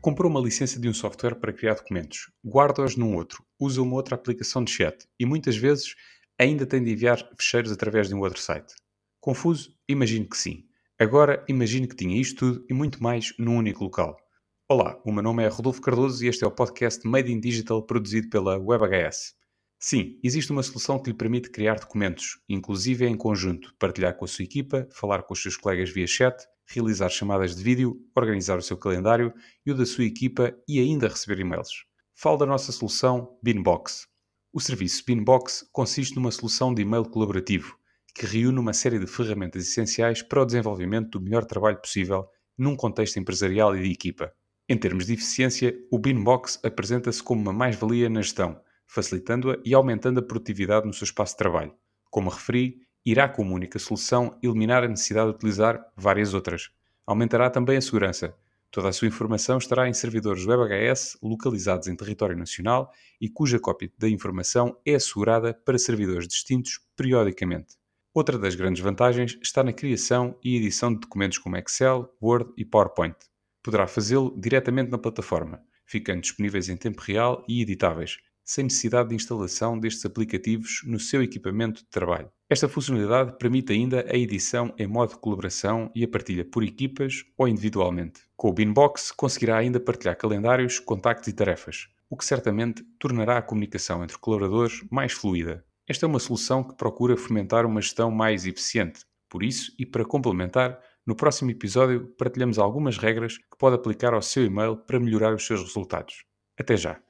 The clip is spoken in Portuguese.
Comprou uma licença de um software para criar documentos, guarda-os num outro, usa uma outra aplicação de chat e muitas vezes ainda tem de enviar fecheiros através de um outro site. Confuso? Imagino que sim. Agora imagine que tinha isto tudo e muito mais num único local. Olá, o meu nome é Rodolfo Cardoso e este é o podcast Made in Digital produzido pela WebHS. Sim, existe uma solução que lhe permite criar documentos, inclusive em conjunto, partilhar com a sua equipa, falar com os seus colegas via chat, realizar chamadas de vídeo, organizar o seu calendário e o da sua equipa e ainda receber e-mails. Falo da nossa solução Beanbox. O serviço Beanbox consiste numa solução de e-mail colaborativo que reúne uma série de ferramentas essenciais para o desenvolvimento do melhor trabalho possível num contexto empresarial e de equipa. Em termos de eficiência, o Beanbox apresenta-se como uma mais-valia na gestão, facilitando-a e aumentando a produtividade no seu espaço de trabalho. Como referi, irá como única solução eliminar a necessidade de utilizar várias outras. Aumentará também a segurança. Toda a sua informação estará em servidores WebHS localizados em território nacional e cuja cópia da informação é assegurada para servidores distintos periodicamente. Outra das grandes vantagens está na criação e edição de documentos como Excel, Word e PowerPoint. Poderá fazê-lo diretamente na plataforma, ficando disponíveis em tempo real e editáveis, sem necessidade de instalação destes aplicativos no seu equipamento de trabalho. Esta funcionalidade permite ainda a edição em modo de colaboração e a partilha por equipas ou individualmente. Com o Beanbox conseguirá ainda partilhar calendários, contactos e tarefas, o que certamente tornará a comunicação entre colaboradores mais fluida. Esta é uma solução que procura fomentar uma gestão mais eficiente. Por isso, e para complementar, no próximo episódio partilhamos algumas regras que pode aplicar ao seu e-mail para melhorar os seus resultados. Até já!